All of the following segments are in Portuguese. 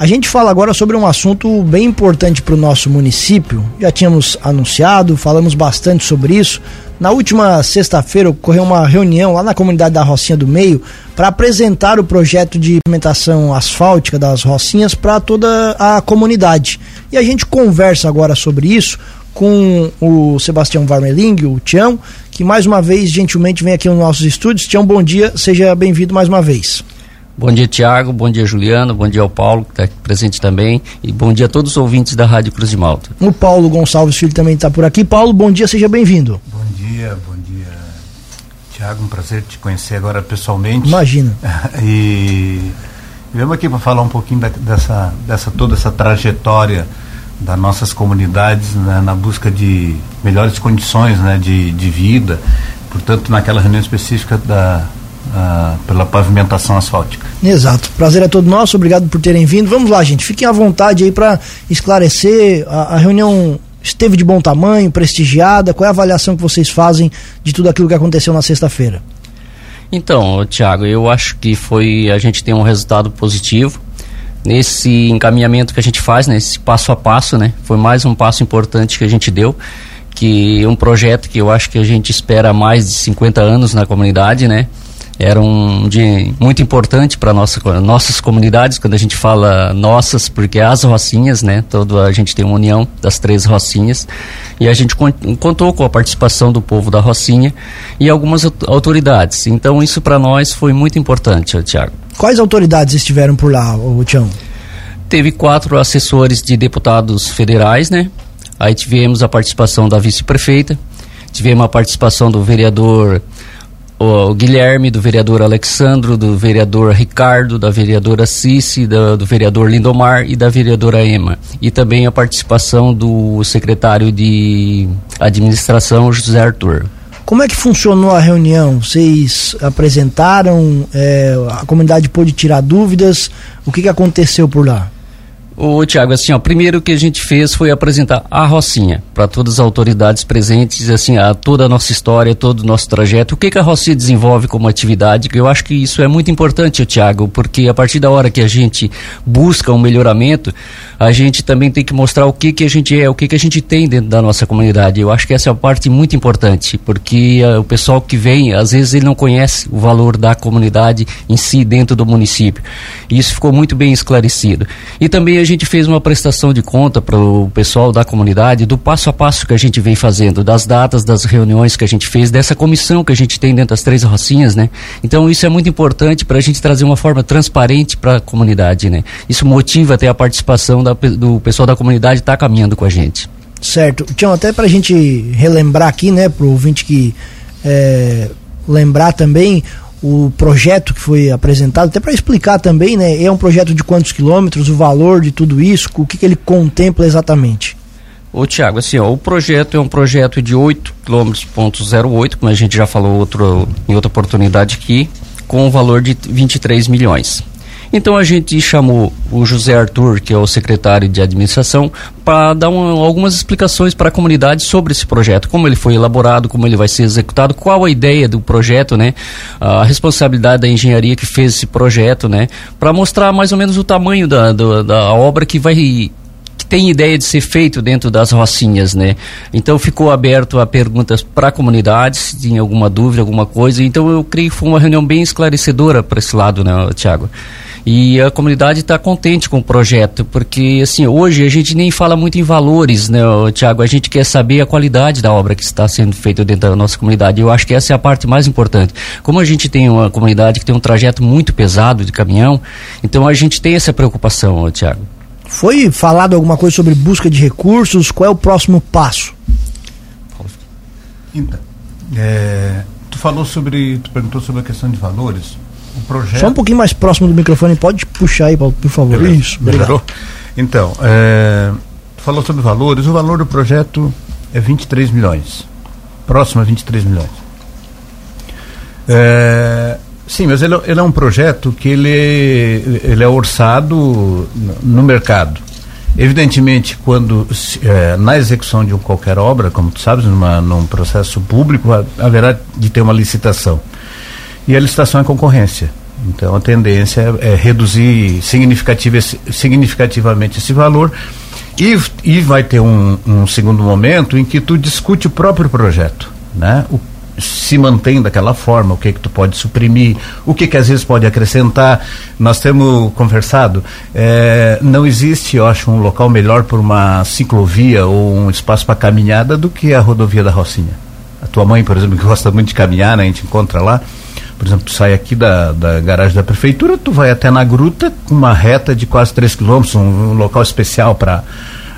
A gente fala agora sobre um assunto bem importante para o nosso município. Já tínhamos anunciado, falamos bastante sobre isso. Na última sexta-feira ocorreu uma reunião lá na comunidade da Rocinha do Meio para apresentar o projeto de implementação asfáltica das Rocinhas para toda a comunidade. E a gente conversa agora sobre isso com o Sebastião Varmeling, o Tião, que mais uma vez gentilmente vem aqui nos nossos estúdios. Tião, bom dia, seja bem-vindo mais uma vez. Bom dia, Tiago. Bom dia, Juliano. Bom dia ao Paulo, que está presente também. E bom dia a todos os ouvintes da Rádio Cruz de Malta. O Paulo Gonçalves Filho também está por aqui. Paulo, bom dia, seja bem-vindo. Bom dia, bom dia, Tiago. Um prazer te conhecer agora pessoalmente. Imagina. e viemos aqui para falar um pouquinho da, dessa, dessa toda essa trajetória das nossas comunidades né, na busca de melhores condições né, de, de vida. Portanto, naquela reunião específica da, uh, pela pavimentação asfáltica. Exato. Prazer é todo nosso, obrigado por terem vindo. Vamos lá, gente, fiquem à vontade aí para esclarecer. A, a, reunião esteve de bom tamanho, prestigiada. Qual é a avaliação que vocês fazem de tudo aquilo que aconteceu na sexta-feira? Então, Tiago, eu acho que foi a gente tem um resultado positivo nesse encaminhamento que a gente faz, nesse né, passo a passo, né? Foi mais um passo importante que a gente deu, que um projeto que eu acho que a gente espera mais de 50 anos na comunidade, né? Era um dia muito importante para nossa, nossas comunidades, quando a gente fala nossas, porque as Rocinhas, né? Todo, a gente tem uma união das três Rocinhas. E a gente contou com a participação do povo da Rocinha e algumas autoridades. Então, isso para nós foi muito importante, Tiago. Quais autoridades estiveram por lá, o Tião? Teve quatro assessores de deputados federais, né? Aí tivemos a participação da vice-prefeita, tivemos a participação do vereador o Guilherme, do vereador Alexandro, do vereador Ricardo, da vereadora Cici, do, do vereador Lindomar e da vereadora Ema. E também a participação do secretário de administração, José Arthur. Como é que funcionou a reunião? Vocês apresentaram, é, a comunidade pôde tirar dúvidas, o que, que aconteceu por lá? Ô, Tiago, assim, ó, primeiro que a gente fez foi apresentar a Rocinha para todas as autoridades presentes, assim, a toda a nossa história, todo o nosso trajeto, o que, que a Rocinha desenvolve como atividade, eu acho que isso é muito importante, Tiago, porque a partir da hora que a gente busca um melhoramento, a gente também tem que mostrar o que, que a gente é, o que, que a gente tem dentro da nossa comunidade. Eu acho que essa é a parte muito importante, porque uh, o pessoal que vem, às vezes ele não conhece o valor da comunidade em si dentro do município. E isso ficou muito bem esclarecido. E também a gente fez uma prestação de conta para o pessoal da comunidade do passo a passo que a gente vem fazendo, das datas, das reuniões que a gente fez, dessa comissão que a gente tem dentro das três rocinhas, né? Então isso é muito importante para a gente trazer uma forma transparente para a comunidade, né? Isso motiva até a participação da, do pessoal da comunidade estar tá caminhando com a gente. Certo. Tião, até para a gente relembrar aqui, né, para o ouvinte que é, lembrar também, o projeto que foi apresentado, até para explicar também, né? É um projeto de quantos quilômetros, o valor de tudo isso, o que, que ele contempla exatamente? Ô Tiago, assim, ó, o projeto é um projeto de 8 km.08, como a gente já falou outro, em outra oportunidade aqui, com um valor de 23 milhões. Então a gente chamou o José Arthur, que é o secretário de administração, para dar uma, algumas explicações para a comunidade sobre esse projeto, como ele foi elaborado, como ele vai ser executado, qual a ideia do projeto, né? A responsabilidade da engenharia que fez esse projeto, né? Para mostrar mais ou menos o tamanho da, da, da obra que vai tem ideia de ser feito dentro das rocinhas, né? Então ficou aberto a perguntas para a comunidade, se tinha alguma dúvida, alguma coisa. Então eu creio que foi uma reunião bem esclarecedora para esse lado, né, Tiago? E a comunidade está contente com o projeto, porque assim, hoje a gente nem fala muito em valores, né, Tiago? A gente quer saber a qualidade da obra que está sendo feita dentro da nossa comunidade. Eu acho que essa é a parte mais importante. Como a gente tem uma comunidade que tem um trajeto muito pesado de caminhão, então a gente tem essa preocupação, Tiago. Foi falado alguma coisa sobre busca de recursos? Qual é o próximo passo? Então, é, tu falou sobre, tu perguntou sobre a questão de valores o projeto. Só um pouquinho mais próximo do microfone, pode puxar aí, Paulo, por favor. Beleza. Isso, melhorou. Então, é, falou sobre valores. O valor do projeto é 23 milhões. Próximo a 23 milhões. É, sim, mas ele, ele, é um projeto que ele, ele é orçado no mercado. Evidentemente, quando é, na execução de qualquer obra, como tu sabes, numa, num processo público, haverá de ter uma licitação. E a licitação é concorrência. Então a tendência é, é reduzir significativa, significativamente esse valor e, e vai ter um, um, segundo momento em que tu discute o próprio projeto, né? O, se mantém daquela forma, o que que tu pode suprimir, o que que às vezes pode acrescentar. Nós temos conversado, é, não existe, eu acho, um local melhor para uma ciclovia ou um espaço para caminhada do que a rodovia da Rocinha. A tua mãe, por exemplo, que gosta muito de caminhar, né, a gente encontra lá, por exemplo, tu sai aqui da, da garagem da prefeitura, tu vai até na gruta uma reta de quase 3 quilômetros, um, um local especial para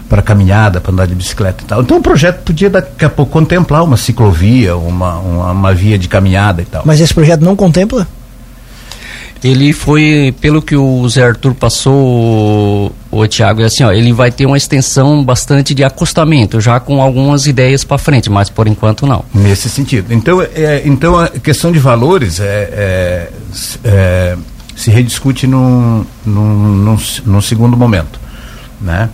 para caminhada, para andar de bicicleta e tal. Então o projeto podia daqui a pouco contemplar uma ciclovia, uma, uma, uma via de caminhada e tal. Mas esse projeto não contempla? Ele foi, pelo que o Zé Arthur passou, o Tiago, é assim, ó, ele vai ter uma extensão bastante de acostamento, já com algumas ideias para frente, mas por enquanto não. Nesse sentido. Então, é, então a questão de valores é, é, é se rediscute num, num, num, num segundo momento, né?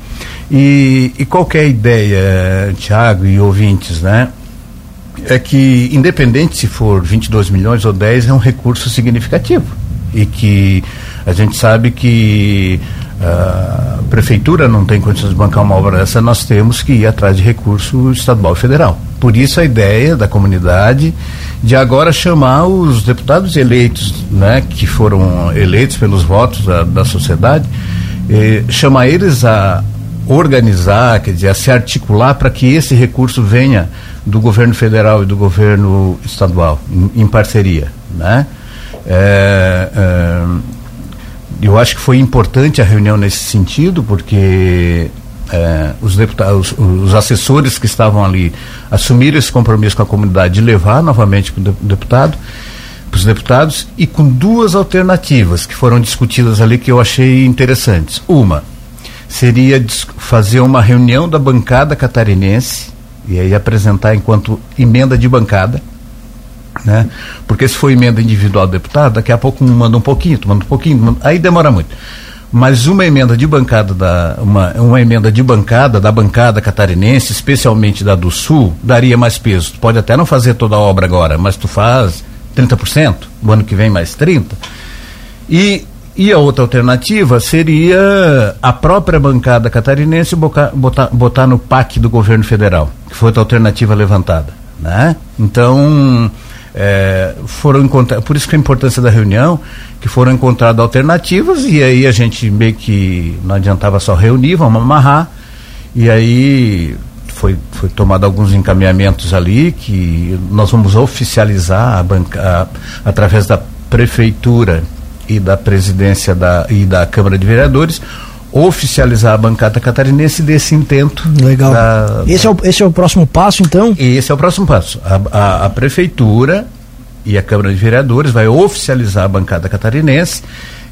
E, e qualquer é ideia, Tiago e ouvintes, né? É que, independente se for 22 milhões ou 10, é um recurso significativo. E que a gente sabe que a prefeitura não tem condições de bancar uma obra dessa, nós temos que ir atrás de recurso estadual e federal. Por isso a ideia da comunidade de agora chamar os deputados eleitos, né, que foram eleitos pelos votos da, da sociedade, eh, chamar eles a, organizar, quer dizer, a se articular para que esse recurso venha do governo federal e do governo estadual, em, em parceria, né? É, é, eu acho que foi importante a reunião nesse sentido, porque é, os deputados, os, assessores que estavam ali assumiram esse compromisso com a comunidade de levar novamente para o deputado, para os deputados, e com duas alternativas que foram discutidas ali que eu achei interessantes. Uma, seria fazer uma reunião da bancada catarinense e aí apresentar enquanto emenda de bancada, né? Porque se for emenda individual do deputado, daqui a pouco um manda um pouquinho, manda um pouquinho, aí demora muito. Mas uma emenda de bancada da uma, uma emenda de bancada da bancada catarinense, especialmente da do Sul, daria mais peso. Tu pode até não fazer toda a obra agora, mas tu faz 30%, o ano que vem mais 30. E e a outra alternativa seria a própria bancada catarinense botar, botar, botar no PAC do governo federal, que foi a alternativa levantada. Né? Então, é, foram por isso que a importância da reunião, que foram encontradas alternativas e aí a gente meio que não adiantava só reunir, vamos amarrar, e aí foi, foi tomado alguns encaminhamentos ali que nós vamos oficializar a banca, a, através da prefeitura e da presidência da, e da Câmara de Vereadores oficializar a bancada catarinense desse intento. Legal. Da, esse, é o, esse é o próximo passo, então? Esse é o próximo passo. A, a, a, Prefeitura e a Câmara de Vereadores vai oficializar a bancada catarinense.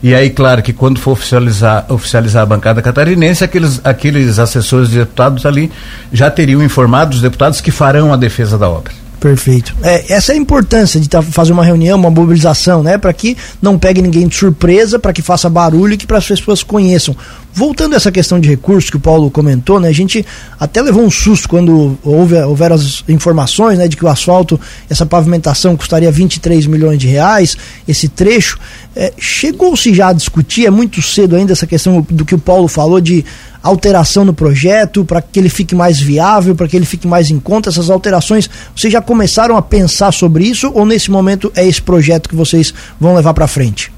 E aí, claro que quando for oficializar, oficializar a bancada catarinense, aqueles, aqueles assessores de deputados ali já teriam informado os deputados que farão a defesa da obra. Perfeito. É, essa é a importância de tá, fazer uma reunião, uma mobilização, né? Para que não pegue ninguém de surpresa, para que faça barulho e que para as pessoas conheçam. Voltando a essa questão de recursos que o Paulo comentou, né? A gente até levou um susto quando houve, houveram as informações, né? De que o asfalto, essa pavimentação custaria 23 milhões de reais, esse trecho. É, Chegou-se já a discutir, é muito cedo ainda essa questão do que o Paulo falou de alteração no projeto para que ele fique mais viável, para que ele fique mais em conta? Essas alterações, vocês já começaram a pensar sobre isso ou nesse momento é esse projeto que vocês vão levar para frente?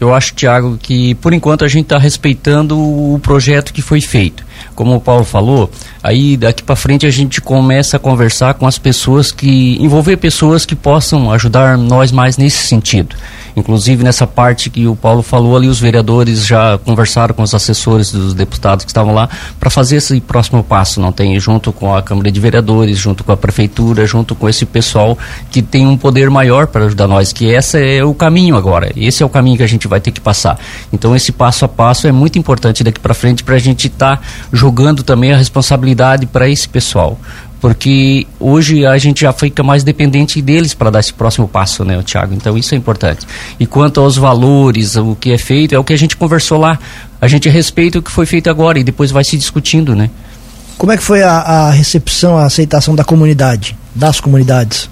Eu acho, Tiago, que por enquanto a gente está respeitando o projeto que foi feito. Como o Paulo falou, aí daqui para frente a gente começa a conversar com as pessoas que envolver pessoas que possam ajudar nós mais nesse sentido. Inclusive nessa parte que o Paulo falou ali, os vereadores já conversaram com os assessores dos deputados que estavam lá para fazer esse próximo passo, não tem junto com a Câmara de Vereadores, junto com a prefeitura, junto com esse pessoal que tem um poder maior para ajudar nós, que esse é o caminho agora. Esse é o caminho que a gente vai ter que passar. Então esse passo a passo é muito importante daqui para frente para a gente estar tá jogando também a responsabilidade para esse pessoal porque hoje a gente já fica mais dependente deles para dar esse próximo passo, né, Tiago? Então isso é importante. E quanto aos valores, o que é feito, é o que a gente conversou lá. A gente respeita o que foi feito agora e depois vai se discutindo, né? Como é que foi a, a recepção, a aceitação da comunidade, das comunidades?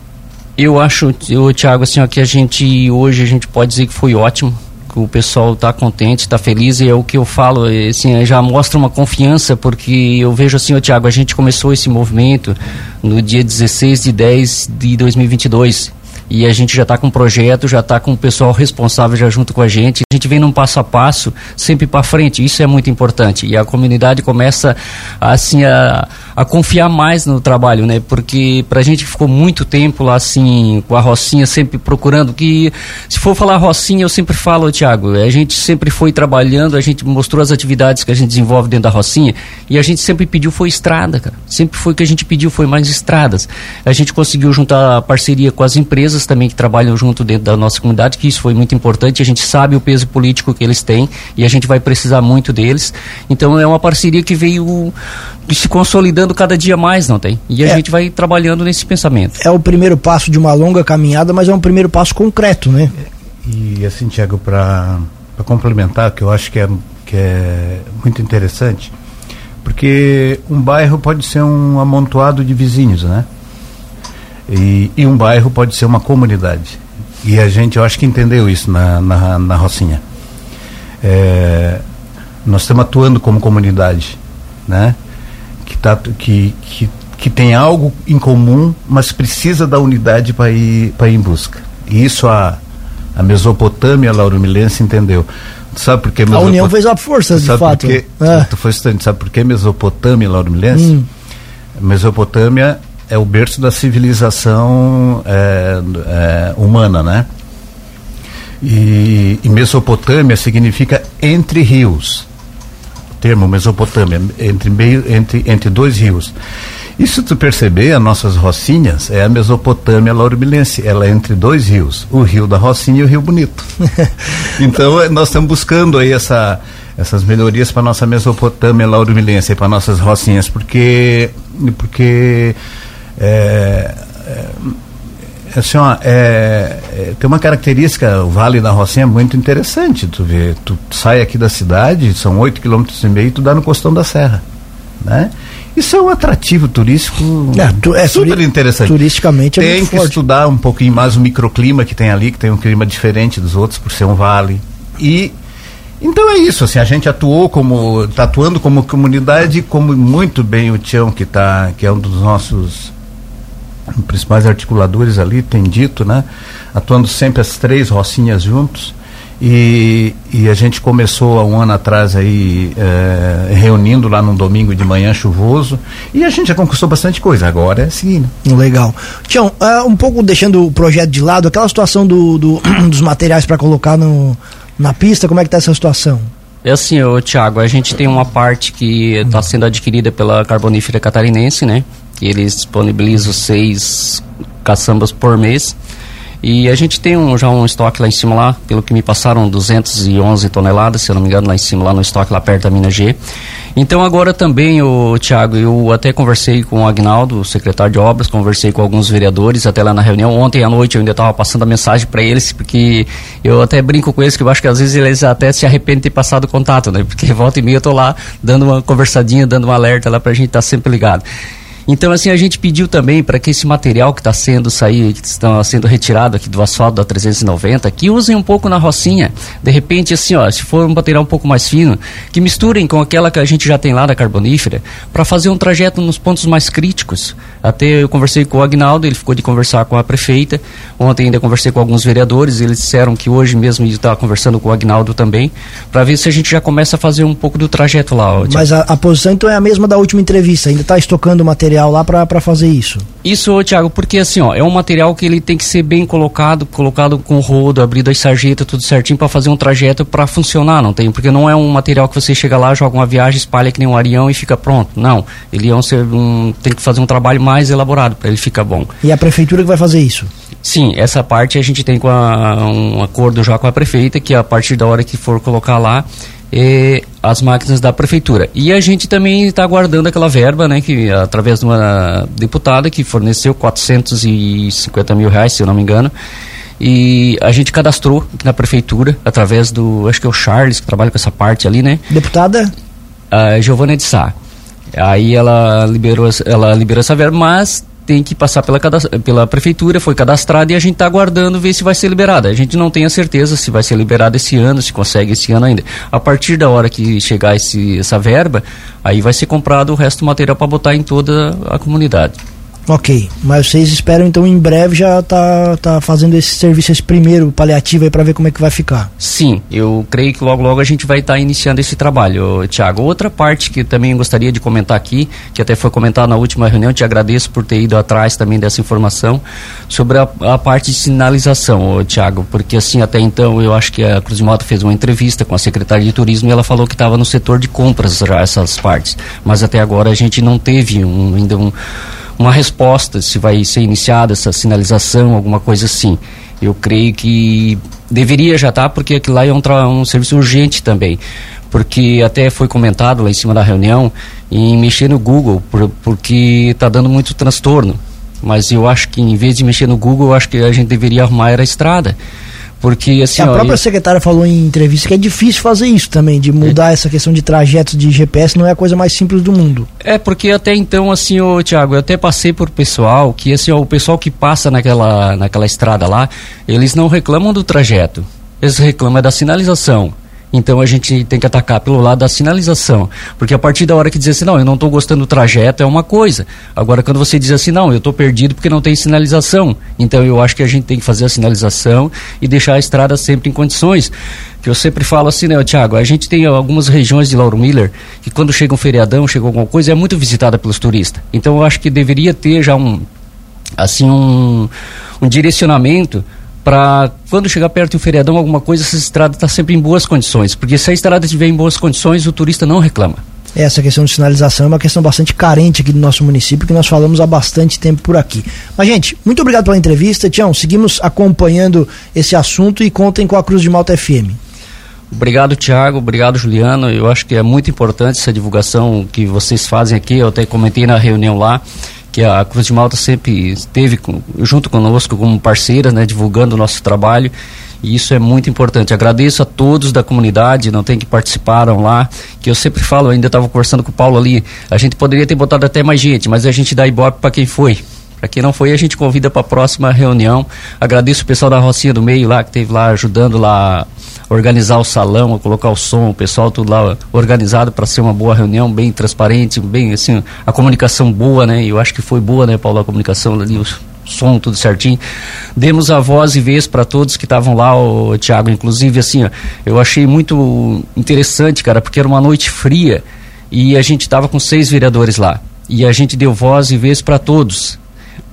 Eu acho, eu, Thiago, assim, ó, que a gente hoje a gente pode dizer que foi ótimo o pessoal está contente, está feliz e é o que eu falo, é, assim, já mostra uma confiança, porque eu vejo assim, o Tiago, a gente começou esse movimento no dia 16 de 10 de 2022 e a gente já está com um projeto, já está com o pessoal responsável já junto com a gente. A gente vem num passo a passo, sempre para frente. Isso é muito importante. E a comunidade começa assim a, a confiar mais no trabalho, né? Porque para a gente ficou muito tempo lá assim com a Rocinha sempre procurando que se for falar Rocinha, eu sempre falo, Tiago, a gente sempre foi trabalhando, a gente mostrou as atividades que a gente desenvolve dentro da Rocinha e a gente sempre pediu foi estrada, cara. Sempre foi o que a gente pediu foi mais estradas. A gente conseguiu juntar parceria com as empresas empresas também que trabalham junto dentro da nossa comunidade, que isso foi muito importante. A gente sabe o peso político que eles têm e a gente vai precisar muito deles. Então é uma parceria que veio se consolidando cada dia mais, não tem? E a é. gente vai trabalhando nesse pensamento. É o primeiro passo de uma longa caminhada, mas é um primeiro passo concreto, né? E assim, Tiago, para complementar, que eu acho que é, que é muito interessante, porque um bairro pode ser um amontoado de vizinhos, né? E, e, um bairro pode ser uma comunidade. E a gente, eu acho que entendeu isso na, na, na Rocinha. É, nós estamos atuando como comunidade, né? Que, tá, que, que, que tem algo em comum, mas precisa da unidade para ir, ir em busca. E isso a, a Mesopotâmia Lauromilense entendeu. Sabe por que A União fez a força, de fato. Por que, é. Tu foi estudante, sabe por que Mesopotâmia Lauromilense? Hum. Mesopotâmia é o berço da civilização é, é, humana, né? E, e, Mesopotâmia significa entre rios. O termo Mesopotâmia, entre, meio, entre, entre dois rios. E se tu perceber, as nossas rocinhas é a Mesopotâmia Lauribilense. Ela é entre dois rios, o rio da Rocinha e o Rio Bonito. então, é, nós estamos buscando aí essa, essas melhorias para nossa Mesopotâmia Lauribilense, para nossas rocinhas, porque, porque é, é, assim, ó, é, é, tem uma característica, o Vale da Rocinha é muito interessante, tu vê, tu sai aqui da cidade, são oito quilômetros e meio, tu dá no Costão da Serra, né? Isso é um atrativo turístico é, tu, é, super interessante. Turisticamente é Tem que forte. estudar um pouquinho mais o microclima que tem ali, que tem um clima diferente dos outros por ser um vale. E então é isso, assim, a gente atuou como, tá atuando como comunidade, como muito bem o Tião, que tá, que é um dos nossos principais articuladores ali tem dito, né? Atuando sempre as três rocinhas juntos. E, e a gente começou há um ano atrás aí é, reunindo lá num domingo de manhã chuvoso e a gente já conquistou bastante coisa. Agora é seguindo. Legal. Tião, uh, um pouco deixando o projeto de lado, aquela situação do, do dos materiais para colocar no, na pista, como é que está essa situação? É assim, ô, Thiago, a gente tem uma parte que está sendo adquirida pela Carbonífera Catarinense, né? Que eles disponibilizam seis caçambas por mês. E a gente tem um, já um estoque lá em cima lá, pelo que me passaram 211 toneladas, se eu não me engano, lá em cima, lá no estoque lá perto da mina G. Então agora também, o Tiago, eu até conversei com o Agnaldo, secretário de obras, conversei com alguns vereadores até lá na reunião. Ontem à noite eu ainda estava passando a mensagem para eles, porque eu até brinco com eles que eu acho que às vezes eles até se arrependem de ter passado o contato, né? Porque volta e meia eu tô lá dando uma conversadinha, dando um alerta lá para a gente estar tá sempre ligado. Então, assim, a gente pediu também para que esse material que está sendo sair, que está sendo retirado aqui do asfalto da 390, que usem um pouco na rocinha. De repente, assim, ó, se for um material um pouco mais fino, que misturem com aquela que a gente já tem lá da carbonífera, para fazer um trajeto nos pontos mais críticos. Até eu conversei com o Agnaldo, ele ficou de conversar com a prefeita. Ontem ainda conversei com alguns vereadores, eles disseram que hoje mesmo estava conversando com o Agnaldo também, para ver se a gente já começa a fazer um pouco do trajeto lá. Ó, Mas a, a posição então é a mesma da última entrevista, ainda está estocando material material lá para fazer isso? Isso, Tiago, porque assim, ó, é um material que ele tem que ser bem colocado, colocado com rodo, abrido as sarjetas, tudo certinho para fazer um trajeto para funcionar, não tem? Porque não é um material que você chega lá, joga uma viagem, espalha que nem um arião e fica pronto. Não, ele é um, um tem que fazer um trabalho mais elaborado para ele ficar bom. E a prefeitura que vai fazer isso? Sim, essa parte a gente tem com a, um acordo já com a prefeita, que a partir da hora que for colocar lá, eh, as máquinas da prefeitura. E a gente também está aguardando aquela verba, né, que através de uma deputada que forneceu 450 mil reais, se eu não me engano, e a gente cadastrou aqui na prefeitura através do, acho que é o Charles que trabalha com essa parte ali, né? Deputada? A Giovana de Sá. Aí ela liberou, ela liberou essa verba, mas tem que passar pela, pela prefeitura, foi cadastrado e a gente está aguardando ver se vai ser liberada. A gente não tem a certeza se vai ser liberada esse ano, se consegue esse ano ainda. A partir da hora que chegar esse, essa verba, aí vai ser comprado o resto do material para botar em toda a comunidade. Ok, mas vocês esperam então em breve já tá, tá fazendo esse serviço, esse primeiro paliativo aí para ver como é que vai ficar? Sim, eu creio que logo logo a gente vai estar tá iniciando esse trabalho, Tiago. Outra parte que também gostaria de comentar aqui, que até foi comentado na última reunião, te agradeço por ter ido atrás também dessa informação, sobre a, a parte de sinalização, Tiago, porque assim até então eu acho que a Cruz de Moto fez uma entrevista com a secretária de turismo e ela falou que estava no setor de compras já essas partes, mas até agora a gente não teve um, ainda um uma resposta, se vai ser iniciada essa sinalização, alguma coisa assim. Eu creio que deveria já estar, tá, porque aquilo lá é um, um serviço urgente também. Porque até foi comentado lá em cima da reunião em mexer no Google, por, porque está dando muito transtorno. Mas eu acho que em vez de mexer no Google, eu acho que a gente deveria arrumar a estrada porque assim. A ó, própria secretária falou em entrevista que é difícil fazer isso também, de mudar é. essa questão de trajetos de GPS, não é a coisa mais simples do mundo. É, porque até então, assim, ô Tiago, eu até passei por pessoal que assim, ó, o pessoal que passa naquela, naquela estrada lá, eles não reclamam do trajeto. Eles reclamam da sinalização. Então a gente tem que atacar pelo lado da sinalização. Porque a partir da hora que diz assim, não, eu não estou gostando do trajeto, é uma coisa. Agora, quando você diz assim, não, eu estou perdido porque não tem sinalização. Então eu acho que a gente tem que fazer a sinalização e deixar a estrada sempre em condições. Que eu sempre falo assim, né, Tiago, a gente tem algumas regiões de Lauro Miller que quando chega um feriadão, chega alguma coisa, é muito visitada pelos turistas. Então eu acho que deveria ter já um, assim, um, um direcionamento para quando chegar perto do feriadão, alguma coisa, essa estrada está sempre em boas condições. Porque se a estrada estiver em boas condições, o turista não reclama. Essa questão de sinalização é uma questão bastante carente aqui do nosso município, que nós falamos há bastante tempo por aqui. Mas, gente, muito obrigado pela entrevista. Tião, seguimos acompanhando esse assunto e contem com a Cruz de Malta FM. Obrigado, Tiago. Obrigado, Juliano. Eu acho que é muito importante essa divulgação que vocês fazem aqui. Eu até comentei na reunião lá que a Cruz de Malta sempre esteve com, junto conosco como parceira, né, divulgando o nosso trabalho. E isso é muito importante. Agradeço a todos da comunidade, não tem que participaram lá, que eu sempre falo, ainda estava conversando com o Paulo ali, a gente poderia ter botado até mais gente, mas a gente dá ibope para quem foi. Para quem não foi, a gente convida para a próxima reunião. Agradeço o pessoal da Rocinha do Meio lá, que esteve lá ajudando lá a organizar o salão, a colocar o som, o pessoal tudo lá organizado para ser uma boa reunião, bem transparente, bem assim, a comunicação boa, né? Eu acho que foi boa, né, Paulo, a comunicação ali, o som tudo certinho. Demos a voz e vez para todos que estavam lá, o Tiago, inclusive assim, ó, eu achei muito interessante, cara, porque era uma noite fria e a gente estava com seis vereadores lá. E a gente deu voz e vez para todos.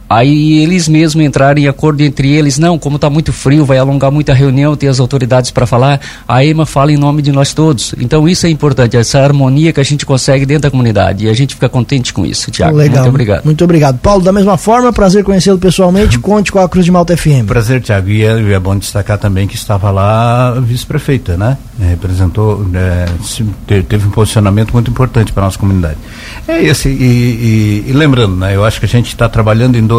Aí eles mesmos entraram em acordo entre eles, não, como está muito frio, vai alongar muita reunião, tem as autoridades para falar, a EMA fala em nome de nós todos. Então isso é importante, essa harmonia que a gente consegue dentro da comunidade e a gente fica contente com isso, Tiago. Legal. Muito obrigado. Muito obrigado. Paulo, da mesma forma, prazer conhecê-lo pessoalmente, conte com a Cruz de Malta FM. Prazer, Tiago, e é, é, bom destacar também que estava lá a vice-prefeita, né? É, representou, é, teve um posicionamento muito importante para a nossa comunidade. É esse, e, e, e lembrando, né, eu acho que a gente está trabalhando em dois,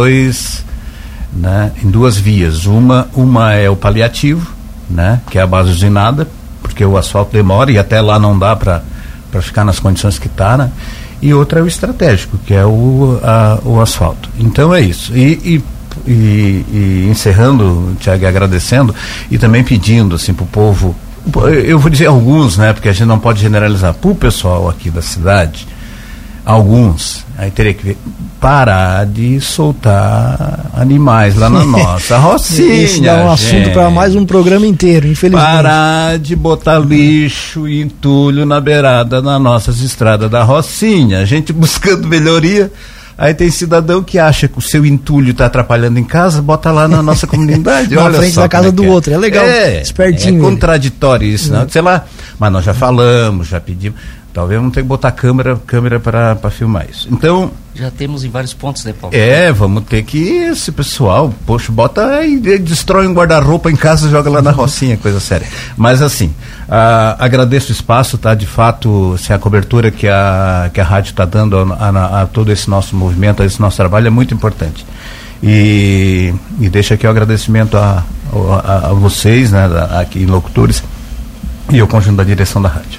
né, em duas vias. Uma, uma é o paliativo, né, que é a base usinada, porque o asfalto demora e até lá não dá para ficar nas condições que está, né? E outra é o estratégico, que é o, a, o asfalto. Então é isso. E, e, e, e encerrando, Tiago, agradecendo e também pedindo assim, para o povo, eu vou dizer alguns, né? Porque a gente não pode generalizar, para o pessoal aqui da cidade, alguns, aí teria que parar de soltar animais lá na nossa rocinha. Isso dá um assunto para mais um programa inteiro, infelizmente. Parar de botar lixo e entulho na beirada nas nossas estradas da rocinha. A gente buscando melhoria. Aí tem cidadão que acha que o seu entulho está atrapalhando em casa, bota lá na nossa comunidade. na Olha frente da casa é do é. outro. É legal, é, espertinho. É contraditório isso, não? Sei lá, mas nós já falamos, já pedimos. Talvez não tenha que botar câmera câmera para filmar isso. Então. Já temos em vários pontos, né, Paulo? É, vamos ter que. Esse pessoal, poxa, bota e destrói um guarda-roupa em casa joga lá na rocinha, coisa séria. Mas assim, ah, agradeço o espaço, tá? De fato, assim, a cobertura que a, que a rádio está dando a, a, a, todo esse nosso movimento, a esse nosso trabalho é muito importante. E, e deixa aqui o agradecimento a, a, a vocês, né, aqui, locutores, e ao conjunto da direção da rádio.